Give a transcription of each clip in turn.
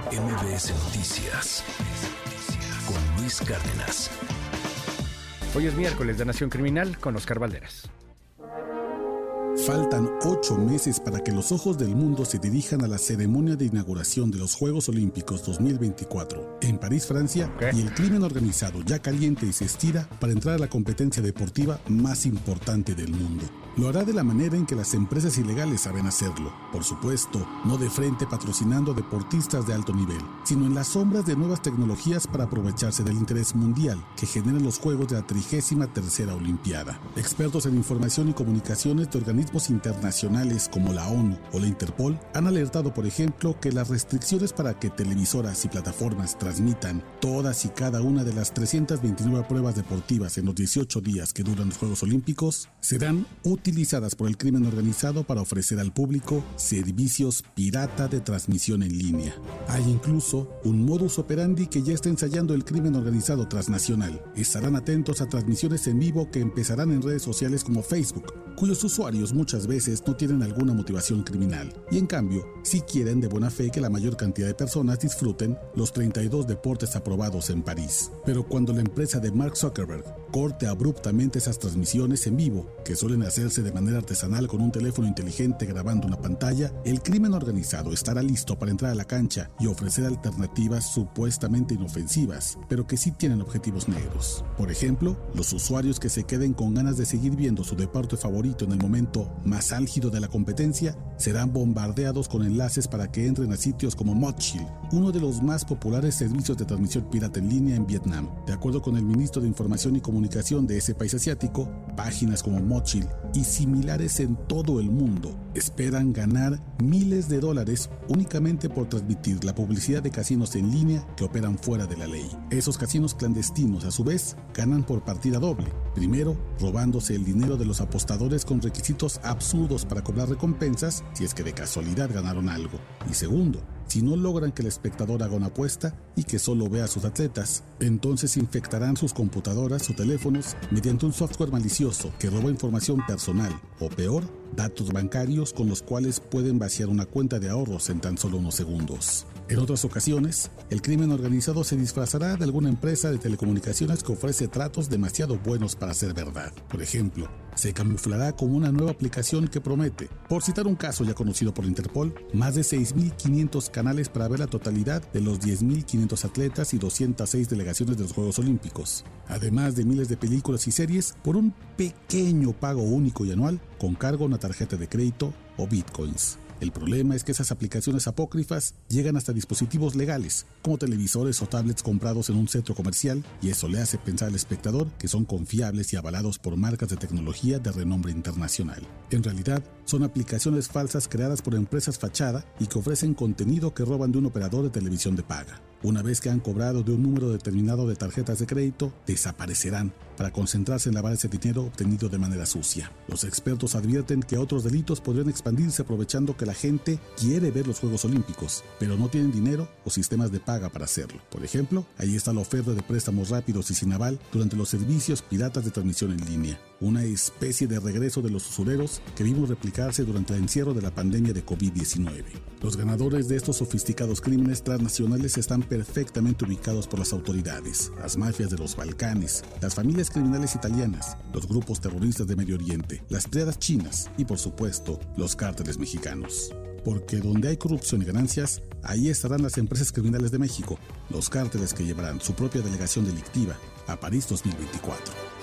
MBS Noticias con Luis Cárdenas. Hoy es miércoles de Nación Criminal con Oscar Valderas. Faltan ocho meses para que los ojos del mundo se dirijan a la ceremonia de inauguración de los Juegos Olímpicos 2024 en París, Francia, y el crimen organizado ya caliente y se estira para entrar a la competencia deportiva más importante del mundo. Lo hará de la manera en que las empresas ilegales saben hacerlo. Por supuesto, no de frente patrocinando deportistas de alto nivel, sino en las sombras de nuevas tecnologías para aprovecharse del interés mundial que generan los Juegos de la 33 Olimpiada. Expertos en información y comunicaciones de organismos internacionales como la ONU o la Interpol han alertado, por ejemplo, que las restricciones para que televisoras y plataformas transmitan todas y cada una de las 329 pruebas deportivas en los 18 días que duran los Juegos Olímpicos serán utilizadas por el crimen organizado para ofrecer al público servicios pirata de transmisión en línea. Hay incluso un modus operandi que ya está ensayando el crimen organizado transnacional. Estarán atentos a transmisiones en vivo que empezarán en redes sociales como Facebook, cuyos usuarios muchas veces no tienen alguna motivación criminal, y en cambio, sí quieren de buena fe que la mayor cantidad de personas disfruten los 32 deportes aprobados en París. Pero cuando la empresa de Mark Zuckerberg corte abruptamente esas transmisiones en vivo, que suelen hacerse de manera artesanal con un teléfono inteligente grabando una pantalla, el crimen organizado estará listo para entrar a la cancha y ofrecer alternativas supuestamente inofensivas, pero que sí tienen objetivos negros. Por ejemplo, los usuarios que se queden con ganas de seguir viendo su deporte favorito en el momento más álgido de la competencia serán bombardeados con enlaces para que entren a sitios como Mochill, uno de los más populares servicios de transmisión pirata en línea en Vietnam. De acuerdo con el ministro de Información y Comunicación, de ese país asiático, páginas como Mochil y similares en todo el mundo esperan ganar miles de dólares únicamente por transmitir la publicidad de casinos en línea que operan fuera de la ley. Esos casinos clandestinos, a su vez, ganan por partida doble. Primero, robándose el dinero de los apostadores con requisitos absurdos para cobrar recompensas si es que de casualidad ganaron algo. Y segundo, si no logran que el espectador haga una apuesta y que solo vea a sus atletas, entonces infectarán sus computadoras o teléfonos mediante un software malicioso que roba información personal o peor, datos bancarios con los cuales pueden vaciar una cuenta de ahorros en tan solo unos segundos. En otras ocasiones, el crimen organizado se disfrazará de alguna empresa de telecomunicaciones que ofrece tratos demasiado buenos para ser verdad. Por ejemplo, se camuflará como una nueva aplicación que promete, por citar un caso ya conocido por Interpol, más de 6.500 canales para ver la totalidad de los 10.500 atletas y 206 delegaciones de los Juegos Olímpicos, además de miles de películas y series por un pequeño pago único y anual con cargo a una tarjeta de crédito o bitcoins. El problema es que esas aplicaciones apócrifas llegan hasta dispositivos legales, como televisores o tablets comprados en un centro comercial, y eso le hace pensar al espectador que son confiables y avalados por marcas de tecnología de renombre internacional. En realidad, son aplicaciones falsas creadas por empresas fachada y que ofrecen contenido que roban de un operador de televisión de paga. Una vez que han cobrado de un número determinado de tarjetas de crédito, desaparecerán para concentrarse en lavar ese dinero obtenido de manera sucia. Los expertos advierten que otros delitos podrían expandirse aprovechando que la gente quiere ver los Juegos Olímpicos, pero no tienen dinero o sistemas de paga para hacerlo. Por ejemplo, ahí está la oferta de préstamos rápidos y sin aval durante los servicios piratas de transmisión en línea, una especie de regreso de los usureros que vimos replicarse durante el encierro de la pandemia de COVID-19. Los ganadores de estos sofisticados crímenes transnacionales están perfectamente ubicados por las autoridades, las mafias de los Balcanes, las familias criminales italianas, los grupos terroristas de Medio Oriente, las triadas chinas y por supuesto los cárteles mexicanos. Porque donde hay corrupción y ganancias, ahí estarán las empresas criminales de México, los cárteles que llevarán su propia delegación delictiva a París 2024.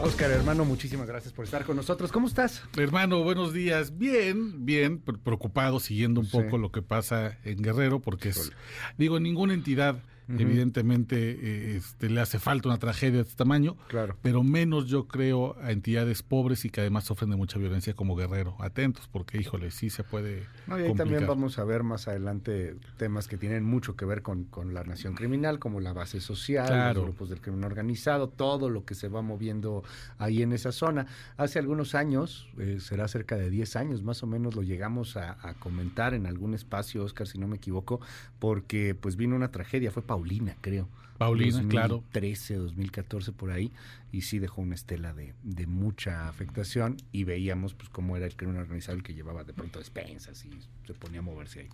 Oscar, hermano, muchísimas gracias por estar con nosotros. ¿Cómo estás? Hermano, buenos días. Bien, bien, preocupado, siguiendo un poco lo que pasa en Guerrero, porque es, digo, ninguna entidad Evidentemente eh, este, le hace falta una tragedia de este tamaño, claro. pero menos yo creo a entidades pobres y que además sufren de mucha violencia como Guerrero. Atentos, porque híjole, sí se puede. No, y ahí también vamos a ver más adelante temas que tienen mucho que ver con, con la nación criminal, como la base social, los grupos del crimen organizado, todo lo que se va moviendo ahí en esa zona. Hace algunos años, eh, será cerca de 10 años más o menos, lo llegamos a, a comentar en algún espacio, Oscar, si no me equivoco, porque pues vino una tragedia, fue Paulina, creo Paulina, claro. 2013, 2014 por ahí, y sí dejó una estela de, de mucha afectación y veíamos pues cómo era el crimen organizado el que llevaba de pronto despensas y se ponía a moverse ahí.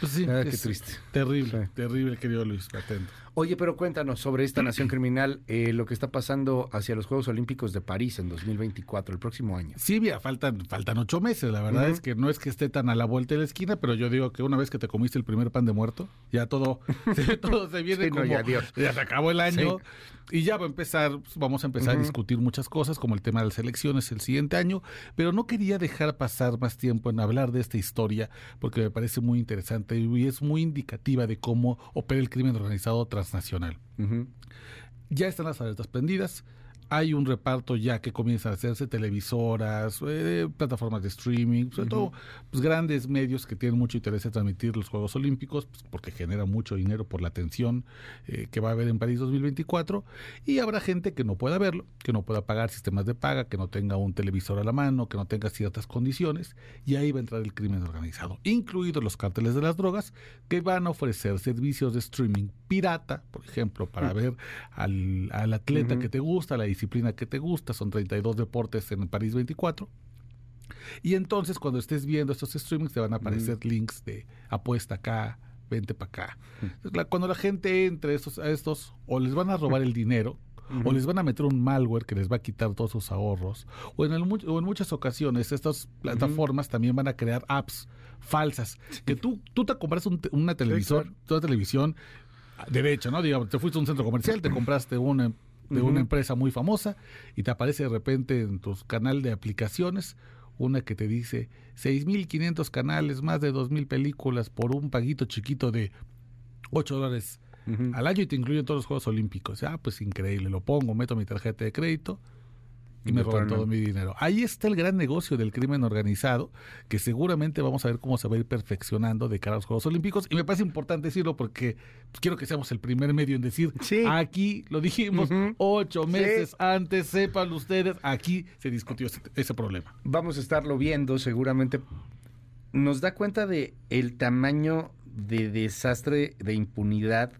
Pues sí, ah, qué triste. Terrible, terrible, querido Luis, atento. Oye, pero cuéntanos sobre esta nación criminal, eh, lo que está pasando hacia los Juegos Olímpicos de París en 2024, el próximo año. Sí, mira, faltan, faltan ocho meses, la verdad es que no es que esté tan a la vuelta de la esquina, pero yo digo que una vez que te comiste el primer pan de muerto, ya todo, se, todo se viene como, ya, ya, se acabó el año y ya va a empezar, vamos a empezar a discutir muchas cosas como el tema de las elecciones el siguiente año, pero no quería dejar pasar más tiempo en hablar de esta historia porque me parece muy interesante y es muy indicativa de cómo opera el crimen organizado transnacional. Ya están las alertas prendidas hay un reparto ya que comienza a hacerse, televisoras, eh, plataformas de streaming, sobre todo pues, grandes medios que tienen mucho interés en transmitir los Juegos Olímpicos, pues, porque genera mucho dinero por la atención eh, que va a haber en París 2024, y habrá gente que no pueda verlo, que no pueda pagar sistemas de paga, que no tenga un televisor a la mano, que no tenga ciertas condiciones, y ahí va a entrar el crimen organizado, incluidos los cárteles de las drogas, que van a ofrecer servicios de streaming pirata, por ejemplo, para ver al, atleta que te gusta, la disciplina que te gusta, son 32 deportes en París 24. Y entonces cuando estés viendo estos streamings te van a aparecer links de apuesta acá, vente para acá. cuando la gente entre estos, a estos, o les van a robar el dinero, o les van a meter un malware que les va a quitar todos sus ahorros, o en, en muchas ocasiones estas plataformas también van a crear apps falsas, que tú, tú te compras una televisor, toda televisión derecho, ¿no? Digamos, te fuiste a un centro comercial, te compraste una de una empresa muy famosa y te aparece de repente en tu canal de aplicaciones una que te dice 6.500 canales, más de 2.000 películas por un paguito chiquito de 8 dólares al año y te incluyen todos los Juegos Olímpicos. Ah, pues increíble, lo pongo, meto mi tarjeta de crédito y me roban todo mi dinero. Ahí está el gran negocio del crimen organizado, que seguramente vamos a ver cómo se va a ir perfeccionando de cara a los Juegos Olímpicos. Y me parece importante decirlo porque pues, quiero que seamos el primer medio en decir, aquí lo dijimos ocho meses antes, sepan ustedes, aquí se discutió ese, problema. Vamos a estarlo viendo seguramente. Nos da cuenta de el tamaño de desastre de impunidad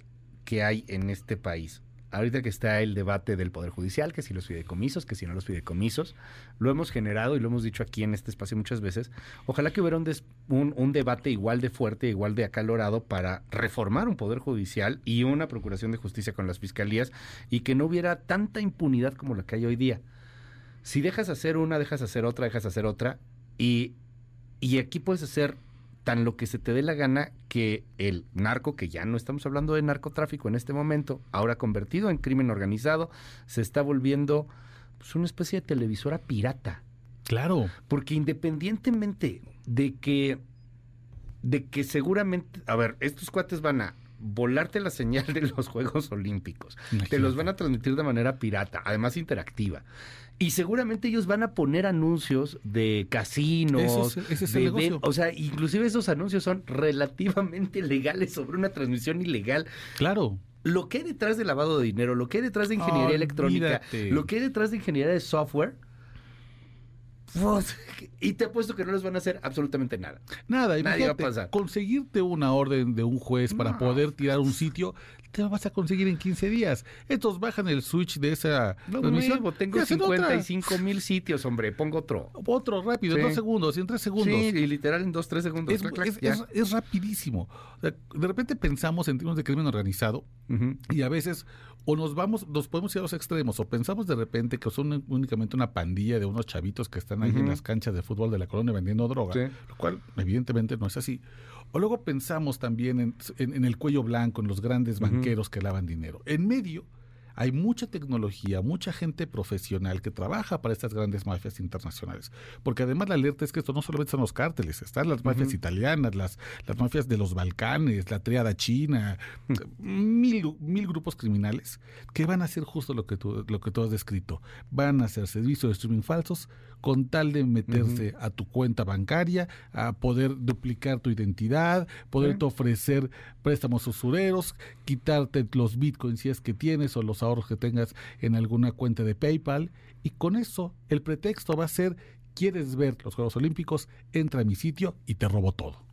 que hay en este país ahorita que está el debate del Poder Judicial, que si los fideicomisos, que si no los fideicomisos, lo hemos generado y lo hemos dicho aquí en este espacio muchas veces. Ojalá que hubiera un, debate igual de fuerte, igual de acalorado para reformar un Poder Judicial y una Procuración de Justicia con las fiscalías y que no hubiera tanta impunidad como la que hay hoy día. Si dejas hacer una, dejas hacer otra, dejas hacer otra y, y aquí puedes hacer tan lo que se te dé la gana que el narco, que ya no estamos hablando de narcotráfico en este momento, ahora convertido en crimen organizado, se está volviendo pues, una especie de televisora pirata. Claro. Porque independientemente de que, de que seguramente, a ver, estos cuates van a volarte la señal de los Juegos Olímpicos, te los van a transmitir de manera pirata, además interactiva. Y seguramente ellos van a poner anuncios de casinos. ese es el o sea, inclusive esos anuncios son relativamente legales sobre una transmisión ilegal. Claro. Lo que hay detrás de lavado de dinero, lo que hay detrás de ingeniería electrónica, lo que hay detrás de ingeniería de software, y te apuesto que no les van a hacer absolutamente nada. Nada, Nadie va a pasar. Conseguirte una orden de un juez para poder tirar un sitio, te lo vas a conseguir en 15 días. Estos bajan el switch de esa no, transmisión. tengo 55 mil sitios, hombre, pongo otro. Otro rápido, en dos segundos, en tres segundos. Sí, y literal en dos, tres segundos. Es, rapidísimo. de repente pensamos en términos de crimen organizado y a veces o nos vamos, nos podemos ir a los extremos, o pensamos de repente que son únicamente una pandilla de unos chavitos que están ahí en las canchas de fútbol de la colonia vendiendo droga, lo cual evidentemente no es así. O luego pensamos también en, en, el cuello blanco, en los grandes banqueros que lavan dinero. En medio hay mucha tecnología, mucha gente profesional que trabaja para estas grandes mafias internacionales. Porque además la alerta es que esto no solamente son los cárteles, están las mafias italianas, las, las mafias de los Balcanes, la triada china, mil, mil grupos criminales que van a hacer justo lo que tú, lo que tú has descrito. Van a hacer servicios de streaming falsos con tal de meterse a tu cuenta bancaria, a poder duplicar tu identidad, poderte ofrecer préstamos usureros, quitarte los bitcoins si es que tienes o los ahorros que tengas en alguna cuenta de PayPal. Y con eso el pretexto va a ser, quieres ver los Juegos Olímpicos, entra a mi sitio y te robo todo.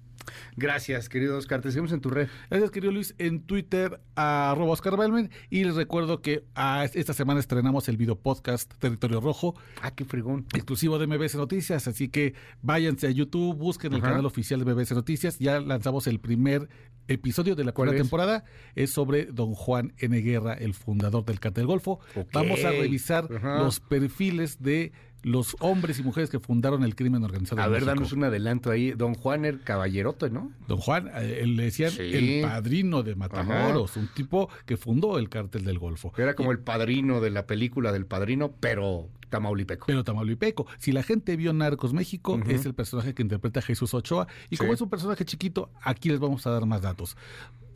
Gracias, querido Oscar. Te seguimos en tu red. Gracias, querido Luis. En Twitter, arroba Oscar Belmen. Y les recuerdo que ah, esta semana estrenamos el video podcast Territorio Rojo. Ah, qué frigón. Exclusivo de MBS Noticias. Así que váyanse a YouTube, busquen el canal oficial de MBS Noticias. Ya lanzamos el primer episodio de la primera temporada. Es sobre don Juan N. Guerra, el fundador del Cartel Golfo. Vamos a revisar los perfiles de los hombres y mujeres que fundaron el crimen organizado. A ver, danos un adelanto ahí. Don Juan el caballerote, ¿no? Don Juan, eh, le decían el padrino de Matamoros, un tipo que fundó el cártel del Golfo. Era como el padrino de la película del padrino, pero Tamaulipeco. Pero Tamaulipeco. Si la gente vio Narcos México, es el personaje que interpreta Jesús Ochoa. Y como es un personaje chiquito, aquí les vamos a dar más datos.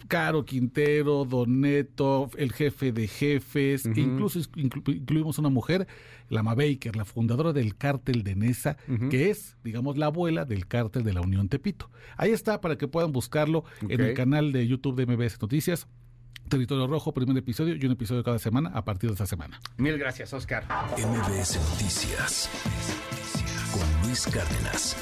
Caro Quintero, Doneto, el jefe de jefes, incluso incluimos una mujer, Lama Baker, la fundadora del cártel de Nesa, que es, digamos, la abuela del cártel de la Unión Tepito. Ahí está para que puedan buscarlo en el canal de YouTube de MBS Noticias. Territorio Rojo, primer episodio y un episodio cada semana a partir de esta semana. Mil gracias, Oscar. MBS Noticias con Luis Cárdenas.